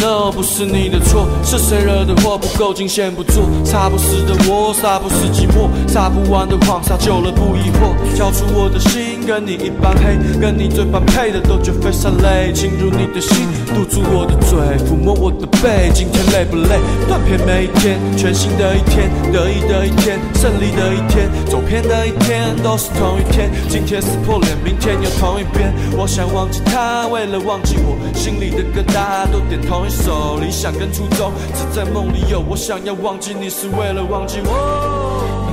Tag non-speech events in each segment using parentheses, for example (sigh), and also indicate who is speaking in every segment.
Speaker 1: 这不是你的错，是谁惹的祸？不够惊险不做，杀不死的我，杀不死寂寞，杀不完的谎，杀久了不疑惑。交出我的心，跟你一般黑，跟你最般配的都觉非常累。进入你的心，堵住我的嘴，抚摸我的背。今天累不累？断片每一天，全新的一天，得意的一天，胜利的一天，走偏的一天，都是同一天。今天撕破脸，明天又同一遍。我想忘记他，为了忘记我，心里的疙瘩都点头一首。理想跟初衷，只在梦里有我。想要忘记你，是为了忘记我。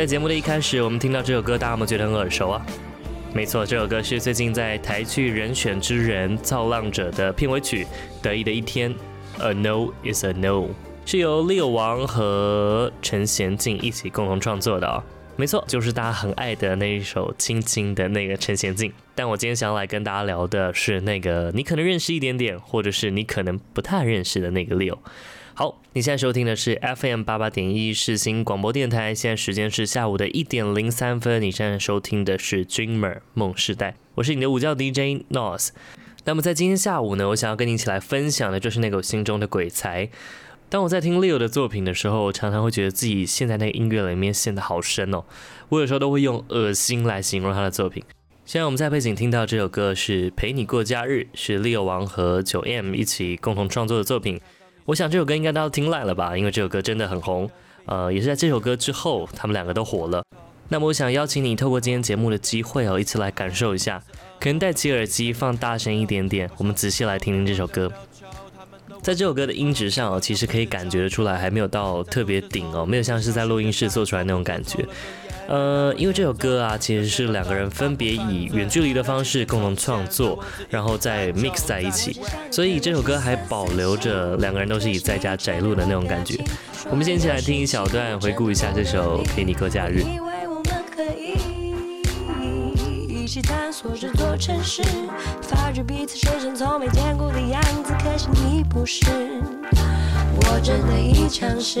Speaker 2: 在节目的一开始，我们听到这首歌，大家有没有觉得很耳熟啊？没错，这首歌是最近在台剧《人选之人造浪者》的片尾曲《得意的一天》，A No Is A No，是由 Leo 王和陈贤静一起共同创作的哦。没错，就是大家很爱的那一首《亲亲》的那个陈贤静。但我今天想要来跟大家聊的是那个你可能认识一点点，或者是你可能不太认识的那个 Leo。好，你现在收听的是 FM 八八点一世新广播电台，现在时间是下午的一点零三分。你现在收听的是 Dreamer 梦时代，我是你的午觉 DJ Nos。那么在今天下午呢，我想要跟你一起来分享的就是那个我心中的鬼才。当我在听 Leo 的作品的时候，我常常会觉得自己陷在那个音乐里面陷得好深哦。我有时候都会用恶心来形容他的作品。现在我们在背景听到这首歌是《陪你过假日》，是 Leo 王和九 M 一起共同创作的作品。我想这首歌应该大家都听烂了吧，因为这首歌真的很红。呃，也是在这首歌之后，他们两个都火了。那么我想邀请你透过今天节目的机会哦，一起来感受一下，可能戴起耳机放大声一点点，我们仔细来听听这首歌。在这首歌的音质上哦，其实可以感觉得出来还没有到特别顶哦，没有像是在录音室做出来那种感觉。呃，因为这首歌啊，其实是两个人分别以远距离的方式共同创作，然后再 mix 在一起，所以这首歌还保留着两个人都是以在家宅录的那种感觉。我们先一起来听一小段，回顾一下这首《陪你过假日》。以为我们可以一起探索这座城市，发觉彼此身上从没见过的样子，可惜你不是，我真的已尝试。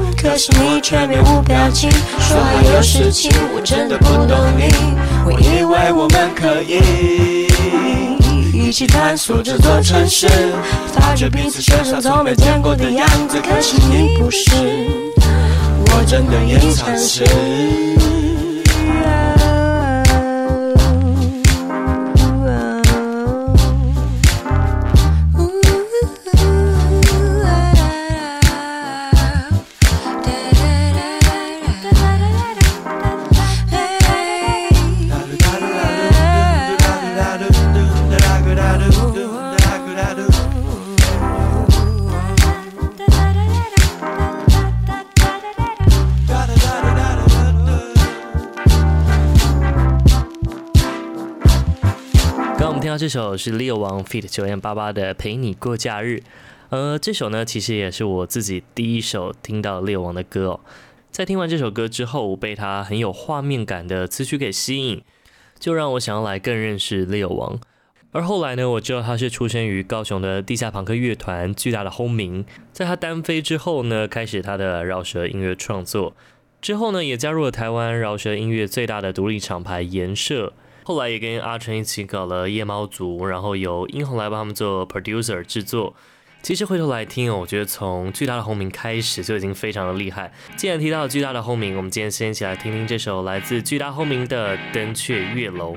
Speaker 3: 可是你却面无表情，说还有事情，我真的不懂你。我以为我们可以一起探索这座城市，发觉彼此身上从没见过的样子。可是你不是，我真的已尝试。
Speaker 2: 这首是 Leo 王 feat. 9m88 的《陪你过假日》，呃，这首呢，其实也是我自己第一首听到 Leo 王的歌哦。在听完这首歌之后，我被他很有画面感的词曲给吸引，就让我想要来更认识 Leo 王。而后来呢，我知道他是出生于高雄的地下朋克乐团巨大的轰鸣，在他单飞之后呢，开始他的饶舌音乐创作，之后呢，也加入了台湾饶舌音乐最大的独立厂牌颜社。后来也跟阿纯一起搞了夜猫族，然后由殷红来帮他们做 producer 制作。其实回头来听，我觉得从巨大的轰鸣开始就已经非常的厉害。既然提到巨大的轰鸣，我们今天先一起来听听这首来自巨大轰鸣的《灯雀月楼》。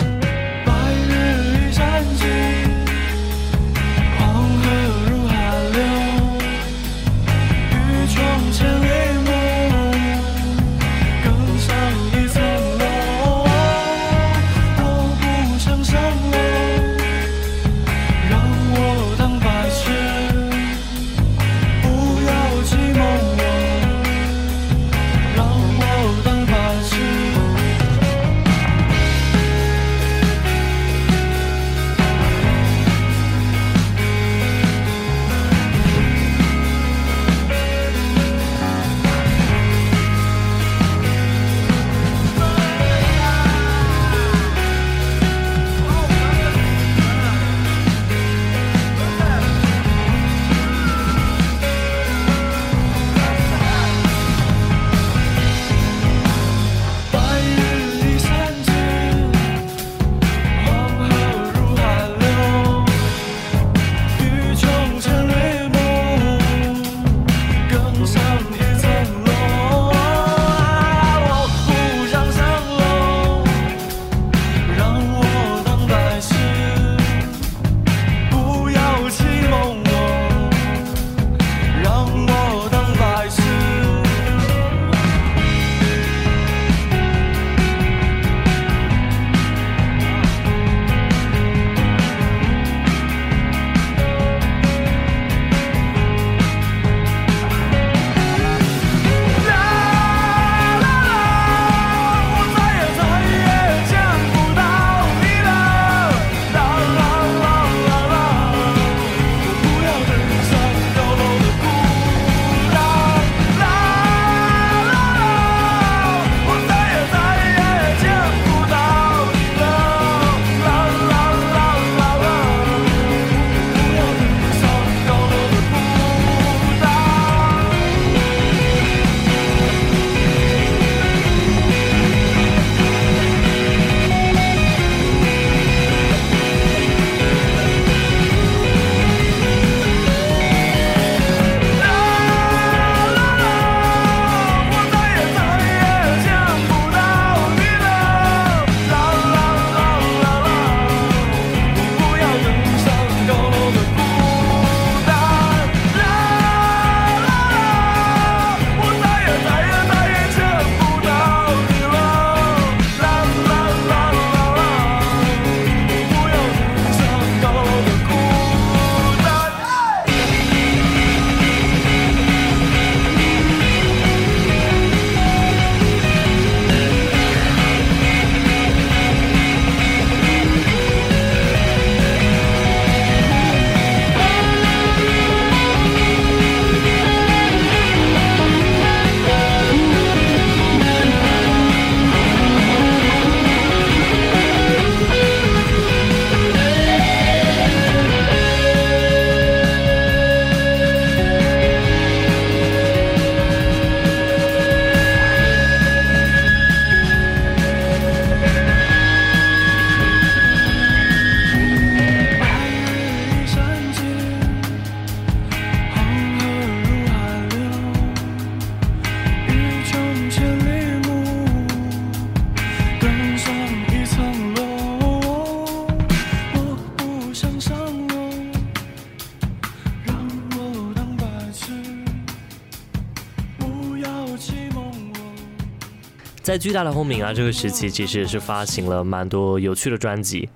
Speaker 2: 在巨大的轰鸣啊，这个时期其实也是发行了蛮多有趣的专辑，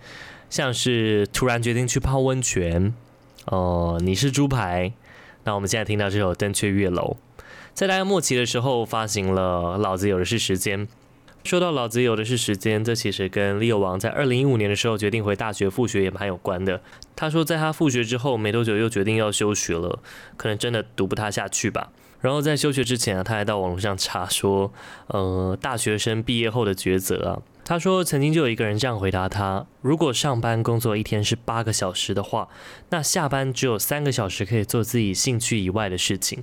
Speaker 2: 像是突然决定去泡温泉，哦、你是猪排。那我们现在听到这首《登阙月楼》，在大家末期的时候发行了《老子有的是时间》。说到《老子有的是时间》，这其实跟 Leo 王在二零一五年的时候决定回大学复学也蛮有关的。他说，在他复学之后没多久又决定要休学了，可能真的读不他下去吧。然后在休学之前啊，他还到网络上查说，呃，大学生毕业后的抉择啊。他说曾经就有一个人这样回答他：如果上班工作一天是八个小时的话，那下班只有三个小时可以做自己兴趣以外的事情。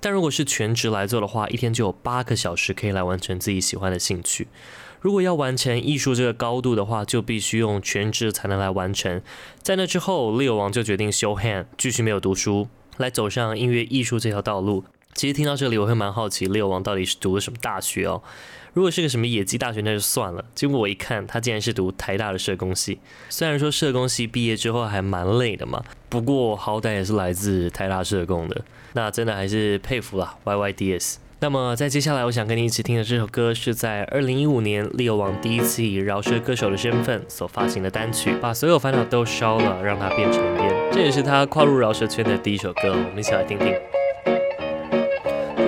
Speaker 2: 但如果是全职来做的话，一天就有八个小时可以来完成自己喜欢的兴趣。如果要完成艺术这个高度的话，就必须用全职才能来完成。在那之后，Leo 王就决定休 hand，继续没有读书，来走上音乐艺术这条道路。其实听到这里，我会蛮好奇，Leo 王到底是读了什么大学哦？如果是个什么野鸡大学，那就算了。结果我一看，他竟然是读台大的社工系。虽然说社工系毕业之后还蛮累的嘛，不过好歹也是来自台大社工的，那真的还是佩服了 YYDS。那么在接下来，我想跟你一起听的这首歌，是在二零一五年猎王第一次以饶舌歌手的身份所发行的单曲，把所有烦恼都烧了，让它变成烟。这也是他跨入饶舌圈的第一首歌，我们一起来听听。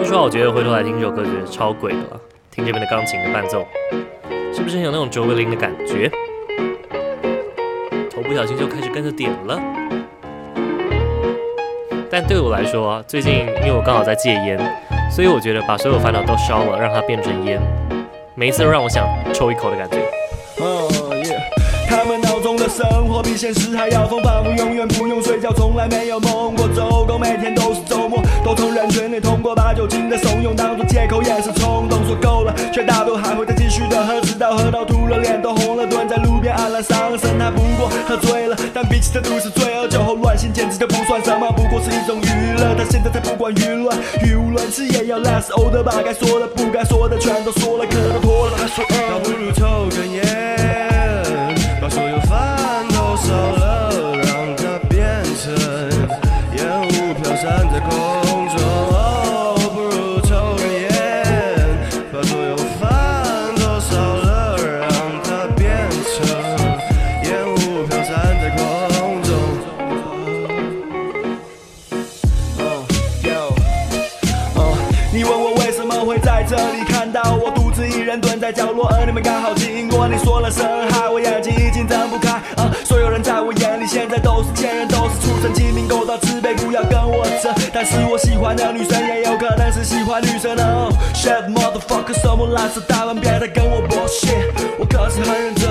Speaker 2: 说实话，我觉得回头来听这首歌，觉得超鬼的了。听这边的钢琴的伴奏，是不是很有那种卓别林的感觉？头不小心就开始跟着点了。但对我来说，最近因为我刚好在戒烟，所以我觉得把所有烦恼都烧了，让它变成烟，每一次都让我想抽一口的感觉。生活比现实还要疯，仿佛永远不用睡觉，从来没有梦过周公，每天都是周末。都从人群里通过，把酒精的怂恿当作借口，也是冲动说够了，却大多还会再继续的喝，直到喝到吐了，脸都红了，蹲在路边黯然伤神。他不过喝醉了，但比起这都市罪恶，酒后乱性简直就不算什么，不过是一种娱乐。他现在才不管舆论，语无伦次也要 last older，把该说的不该说的全都说了，可都脱了。他说，倒不如抽根烟，把所有烦都烧了，让它变成烟雾飘散在空。角落，而你们刚好经过。你说了声嗨，我眼睛已经睁不开。啊所有人在我眼里现在都是贱人，都是畜生，精明勾当自卑，不要跟我争。但是我喜欢的女生也有可能是喜欢女生的。Oh, shit motherfucker，什么蓝色大门，别再跟我 bullshit，我可是很认真。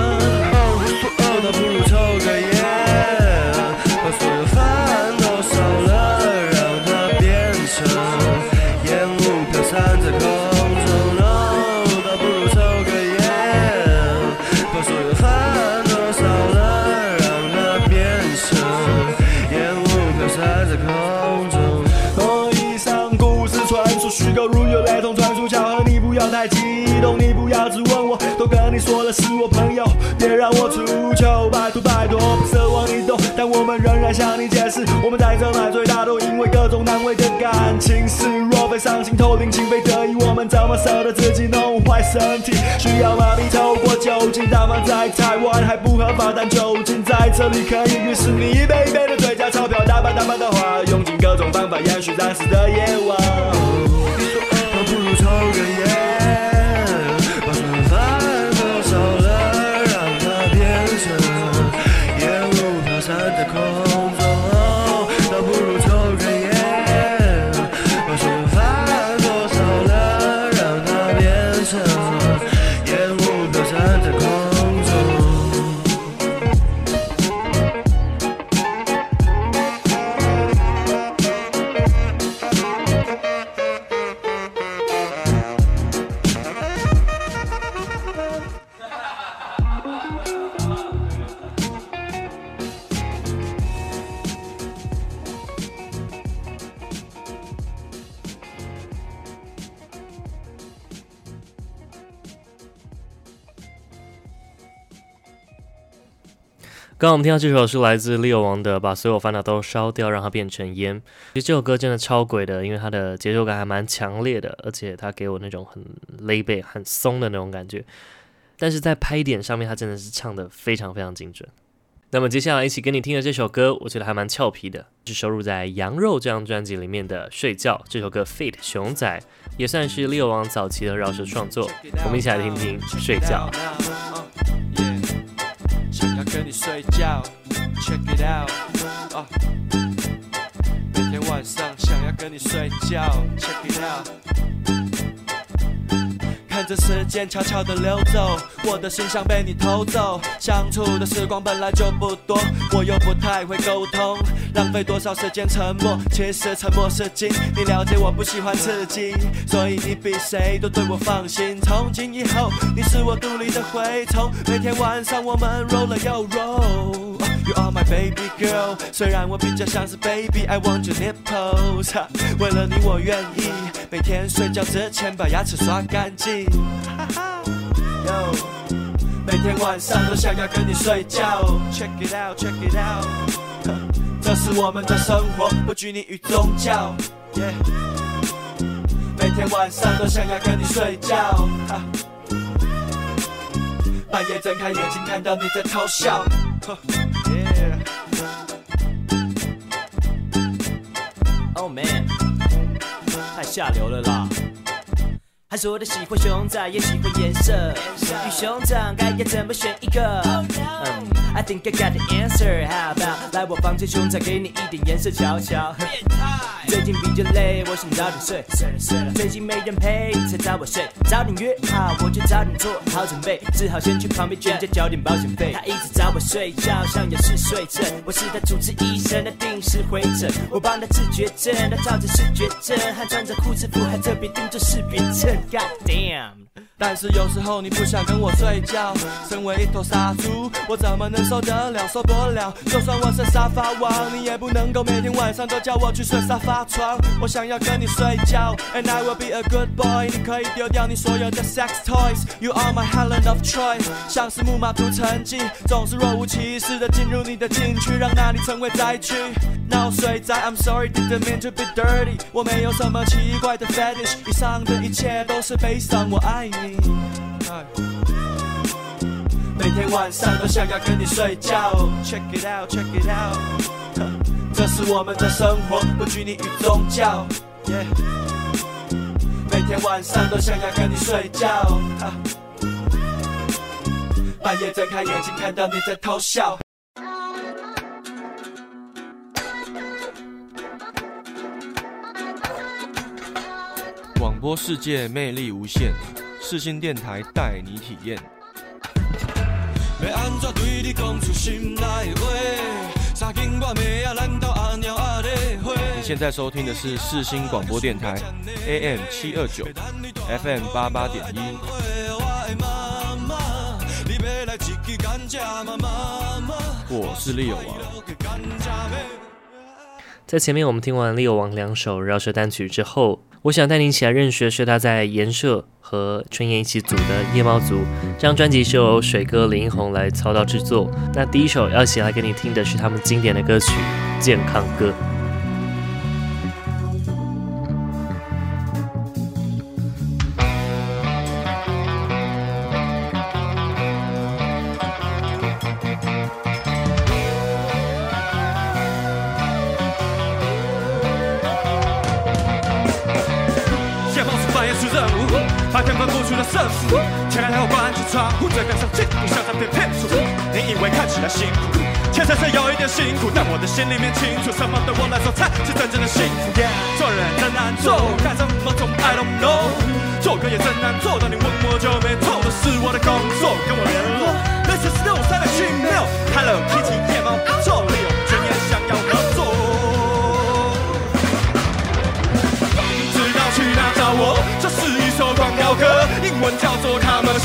Speaker 2: 以上故事纯属虚构，如有雷同，纯属巧合。你不要太激动，你不要质问我，都跟你说了是我朋友，别让我出糗，拜托拜托，不奢望你懂，但我们仍然向你解释，我们在这买醉，大多因为各种难为的感情事。若非伤心透顶，情非得，怎么舍得自己弄坏身体？需要麻痹，透过酒精，他们在台湾还不合法，但酒精在这里可以。于是你一杯一杯的追，加钞票，大把大把的花，用尽各种方法延续暂时的夜晚。刚我们听到这首是来自 Leo 王的《把所有烦恼都烧掉，让它变成烟》。其实这首歌真的超鬼的，因为它的节奏感还蛮强烈的，而且它给我那种很 lay back、很松的那种感觉。但是在拍点上面，它真的是唱得非常非常精准。那么接下来一起跟你听的这首歌，我觉得还蛮俏皮的，是收录在《羊肉》这张专辑里面的《睡觉》这首歌。Feat. 熊仔也算是 Leo 王早期的饶舌创作，我们一起来听听《睡
Speaker 1: 觉》。要跟你睡觉，Check it out，啊，每天晚上想要跟你睡觉，Check it out。看着时间悄悄地溜走，我的心像被你偷走。相处的时光本来就不多，我又不太会沟通，浪费多少时间沉默？其实沉默是金，你了解我不喜欢刺激，所以你比谁都对我放心。从今以后，你是我独立的蛔虫，每天晚上我们 roll 了又 roll。You are my baby girl，虽然我比较像是 baby，I want your nipples。为了你，我愿意每天睡觉之前把牙齿刷干净。Yo，每天晚上都想要跟你睡觉。Check it out，Check it out，这是我们的生活，不拘泥于宗教。每天晚上都想要跟你睡觉。半夜睁开眼睛看到你在偷笑。
Speaker 4: Oh man，太下流了啦！还说的喜欢熊仔，也喜欢颜色。与熊掌该要怎么选一个？I think I got the answer. How about 来我房间，熊掌给你一点颜色瞧瞧。变态最近比较累，我想早点睡。睡了睡了，最近没人陪，才找我睡。早点约好，我就早点做好准备。只好先去旁边全家交点保险费。他一直找我睡觉，像有嗜睡症。我是他主治医生，他定时回诊。我帮他治绝症，他照着视觉症，还穿着护士服，还特别订做识别称。God damn！
Speaker 1: 但是有时候你不想跟我睡觉，身为一头杀猪，我怎么能受得了？受不了！就算我是沙发王，你也不能够每天晚上都叫我去睡沙发床。我想要跟你睡觉，And I will be a good boy。你可以丢掉你所有的 sex toys，You are my Helen of Troy。像是木马屠城记，总是若无其事的进入你的禁区，让那里成为灾区。闹睡在，I'm sorry，didn't mean to be dirty。我没有什么奇怪的 fetish，以上的一切都是悲伤。我爱你。每天晚上都想要跟你睡觉，Check it out，Check it out，这是我们的生活，不拘泥于宗教。Yeah，每天晚上都想要跟你睡觉，(laughs) (laughs) 半夜睁开眼睛看到你在偷笑。广播世界魅力无限。世新电台带你体验。你现在收听的是世新广播电台，AM 七二九，FM 八八点一。我是 Leo 王。
Speaker 2: 在前面我们听完 Leo 王两首饶舌单曲之后，我想带您一起来认识的是他在颜社和春燕一起组的夜猫族。这张专辑是由水哥林宏来操刀制作。那第一首要一起来给你听的是他们经典的歌曲《健康歌》。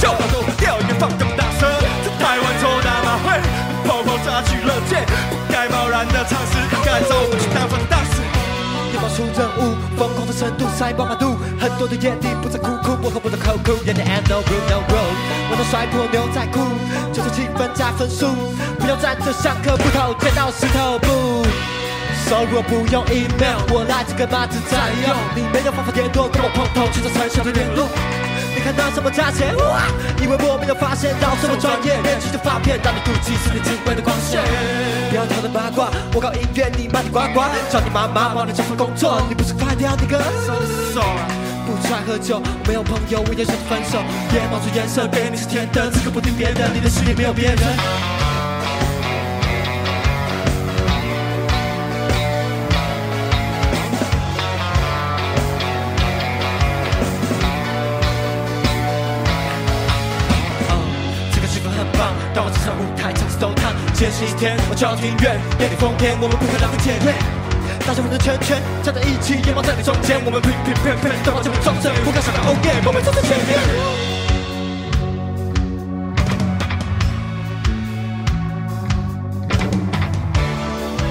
Speaker 5: 秀，都调音放更大声，在台湾抽大麻会，泡泡炸去了界，不该贸然的尝试，应该找我们去大放大肆。夜猫出任务，疯狂的程度塞爆马肚。
Speaker 1: 很多的眼里不再哭哭，我和我的口哭，眼里 and no room no room，我能甩破牛仔裤，就是气氛加分数，不要站着像颗葡萄，剪刀石头布。收入不用 email，我来这个码子在用，你没有方法联络，跟我碰头去做成效的联络。你看到什么价钱？哇！以为我没有发现到什么专业，面具的发片让你妒忌是你智慧的光线。不要讨论八卦，我搞音乐，你卖你呱呱，叫你妈妈帮你找份工作，你不是快掉那个？不出来喝酒，我没有朋友，我也选择分手。别冒出颜色，给你是甜的，此刻不听别人，你的世界没有别人。几天我就要庭院，夜里风天，我们不可能会结怨。大家围成圈圈，站在一起，眼光在你中间，我们乒乒乓乓，都往这边撞正，不敢想到 Oh yeah，我们走在前面。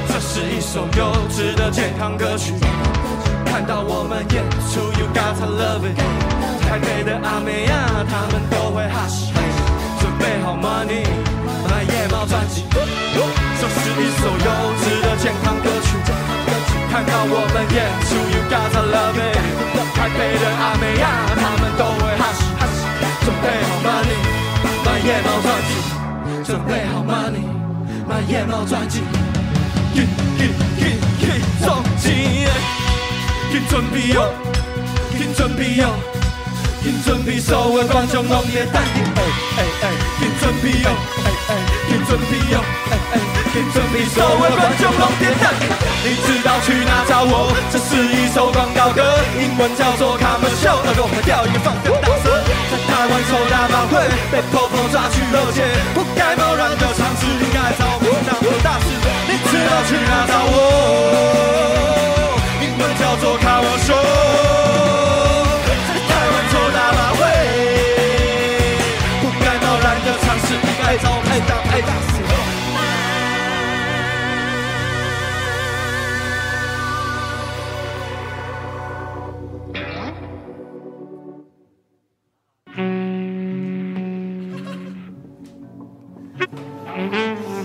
Speaker 1: 这是一首优质的健康歌曲，看到我们演出，You gotta love it。台北的阿妹呀，他们都会哈西，准备好 money。买夜猫专辑，这是一首优质的健康歌曲。看到我们演出，You gotta love it。台北的阿妹呀，他们都会哈西哈西。准备好 money，买夜猫专辑。准备好 money，买夜猫专辑。给给给给重金，给准备哟，给准备哟，给准备所有观众浓烈淡定。哎哎哎，给准备哟。请准备哟，请准备所有观众拢点赞。你知道去哪找我？这是一首广告歌，英文叫做 Commercial。那个我们调音放更大声，在台湾抽大麻会被婆婆抓去勒戒，不该贸然的尝试，应该找我当做大事。你知道去哪找我？英文叫做 Come Show Mm-hmm.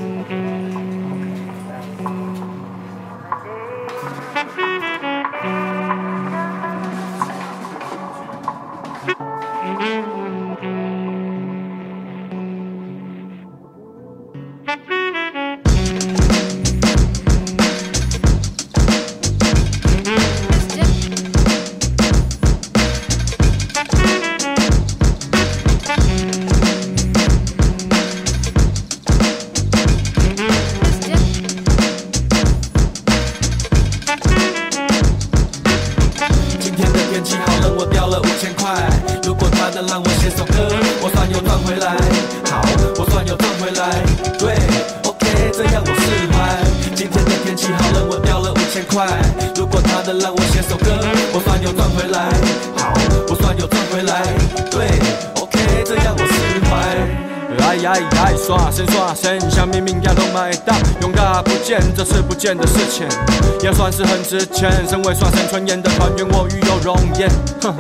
Speaker 1: Commercial。这次不见的事情，也算是很值钱。身为双生春演的团员，我与有容颜。哼，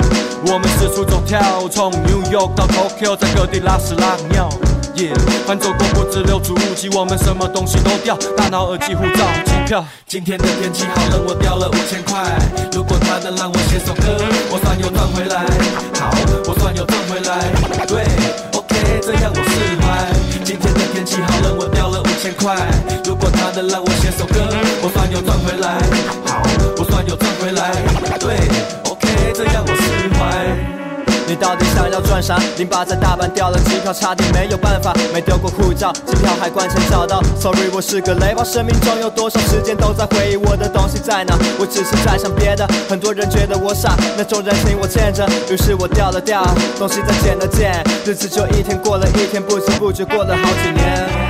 Speaker 1: 我们四处走跳，从 New York 到 Tokyo，在各地拉屎拉尿。Yeah，反走过不止六足无极，我们什么东西都掉，大脑、耳机、护照、机票。今天的天气好冷，我掉了五千块。如果他能让我写首歌，我算有赚回来。好，我算有赚回来。对这样我释怀。今天的天气好冷，我掉了五千块。如果他能让我写首歌，我算有赚回来。好，我算有赚回来。对，OK，这样我释怀。你到底想要赚啥？零八在大阪掉了机票，差点没有办法。没丢过护照，机票海关前找到。Sorry，我是个雷包。生命中有多少时间都在回忆我的东西在哪？我只是在想别的。很多人觉得我傻，那种人情我欠着。于是我掉了掉，东西再捡了捡，日子就一天过了一天，不知不觉过了好几年。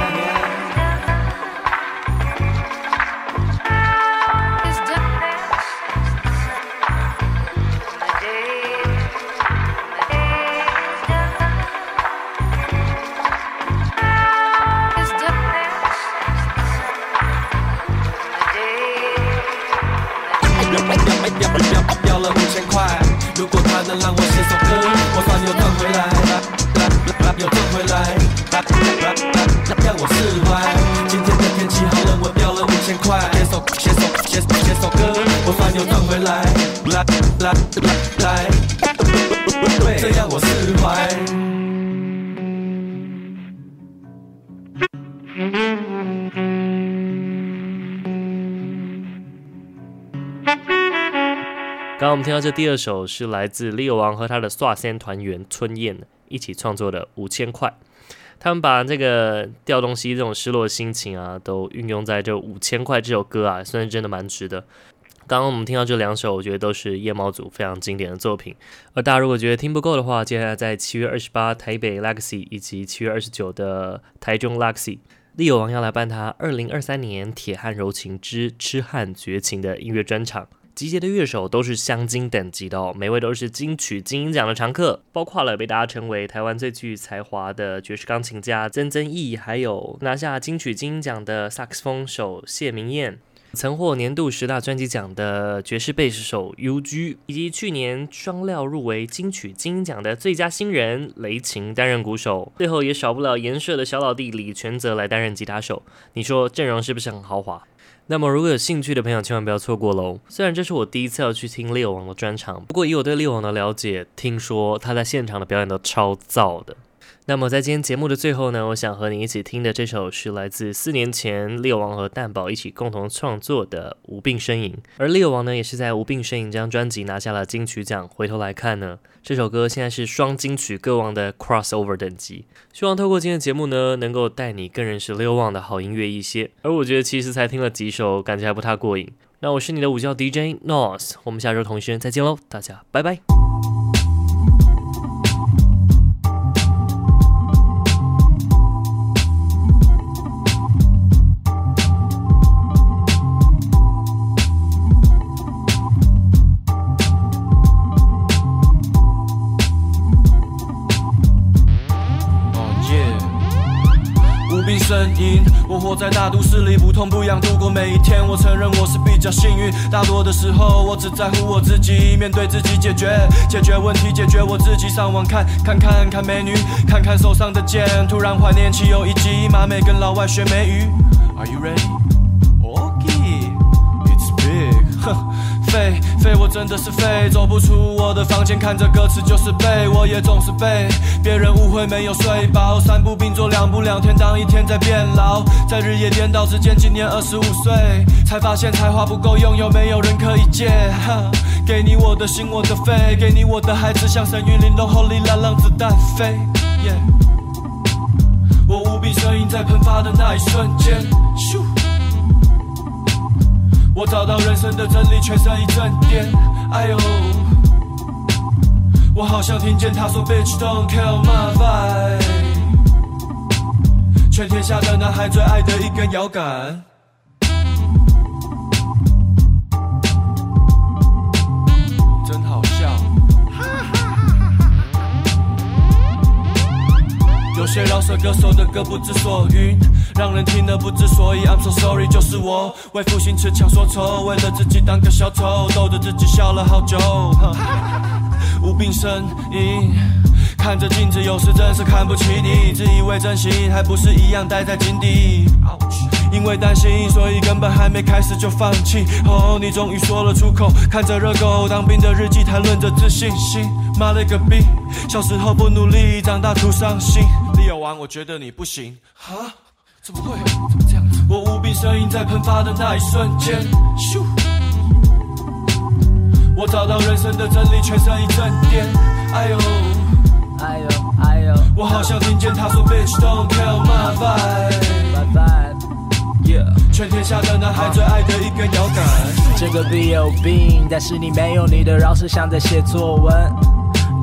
Speaker 1: 来来来，这样我释怀。刚刚我
Speaker 2: 们听到这第二首是来自力王和他的萨仙团员春燕一起创作的《五千块》，他们把这个掉东西这种失落的心情啊，都运用在这《五千块》这首歌啊，算是真的蛮值的。刚刚我们听到这两首，我觉得都是夜猫组非常经典的作品。而大家如果觉得听不够的话，接下来在七月二十八台北 Legacy 以及七月二十九的台中 Legacy，Leo 王要来办他二零二三年《铁汉柔情之痴汉绝情》的音乐专场。集结的乐手都是镶金等级的哦，每位都是金曲金音奖的常客，包括了被大家称为台湾最具才华的爵士钢琴家曾曾义，还有拿下金曲金音奖的萨克斯风手谢明燕，曾获年度十大专辑奖的爵士贝斯手 U.G，以及去年双料入围金曲金音奖的最佳新人雷擎担任鼓手，最后也少不了颜社的小老弟李权泽来担任吉他手。你说阵容是不是很豪华？那么，如果有兴趣的朋友，千万不要错过喽！虽然这是我第一次要去听 Leo 王的专场，不过以我对 Leo 王的了解，听说他在现场的表演都超燥的。那么在今天节目的最后呢，我想和你一起听的这首是来自四年前 Leo 王和蛋宝一起共同创作的《无病呻吟》，而 Leo 王呢也是在《无病呻吟》这张专辑拿下了金曲奖。回头来看呢，这首歌现在是双金曲歌王的 crossover 等级。希望透过今天的节目呢，能够带你更认识 Leo 王的好音乐一些。而我觉得其实才听了几首，感觉还不太过瘾。那我是你的午觉 DJ Nos，我们下周同一时间再见喽，大家拜拜。
Speaker 1: 我活在大都市里，不痛不痒度过每一天。我承认我是比较幸运，大多的时候我只在乎我自己，面对自己解决，解决问题，解决我自己。上网看看看看美女，看看手上的剑，突然怀念起有一集马美跟老外学美语。Are you ready? Okay, it's big. 废废，我真的是废，走不出我的房间，看着歌词就是背，我也总是被别人误会没有睡饱，三步并作两步两天当一天在变老，在日夜颠倒之间，今年二十五岁，才发现才华不够用，有没有人可以借？给你我的心，我的肺，给你我的孩子，像神韵 lin 动后，里来让子弹飞。我无病呻吟在喷发的那一瞬间。咻我找到人生的真理，全身一阵颠。哎呦，我好像听见他说，Bitch don't kill my vibe。全天下的男孩最爱的一根摇杆。些饶舌歌手的歌不知所云，让人听得不知所以。I'm so sorry，就是我为赋新词强说愁，为了自己当个小丑，逗得自己笑了好久。(laughs) 无病呻吟，看着镜子，有时真是看不起你，自以为真心，还不是一样待在井底。因为担心，所以根本还没开始就放弃。哦，你终于说了出口，看着热狗当兵的日记，谈论着自信心。妈了个逼，小时候不努力，长大徒伤心。Leo 王，我觉得你不行。哈？怎么会？怎么这样子？我无病呻吟在喷发的那一瞬间。咻！我找到人生的真理，全身一阵颠。哎呦，哎呦，哎呦！我好像听见他说，Bitch don't kill my vibe。全天下的男孩最爱的一根摇杆。
Speaker 6: 这个 beat 有病，但是你没有你的饶舌像在写作文。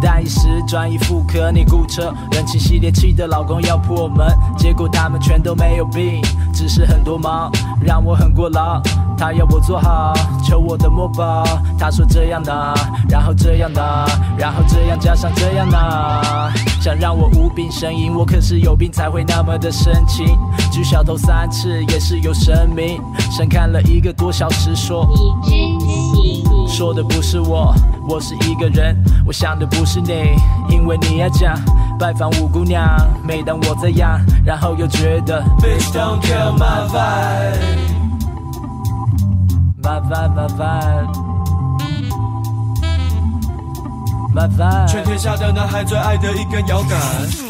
Speaker 6: 但一时转移妇科，你雇车，人气系列气的老公要破门，结果他们全都没有病。只是很多忙，让我很过劳。他要我做好，求我的墨宝。他说这样的，然后这样的，然后这样加上这样的，想让我无病呻吟，我可是有病才会那么的深情。举小头三次也是有神明，神看了一个多小时说，你真行。说的不是我，我是一个人，我想的不是你，因为你要讲拜访五姑娘。每当我这样，然后又觉得
Speaker 1: Bitch don't kill my vibe。
Speaker 6: 麻烦麻烦麻烦
Speaker 1: 全天下的男孩最爱的一根摇杆。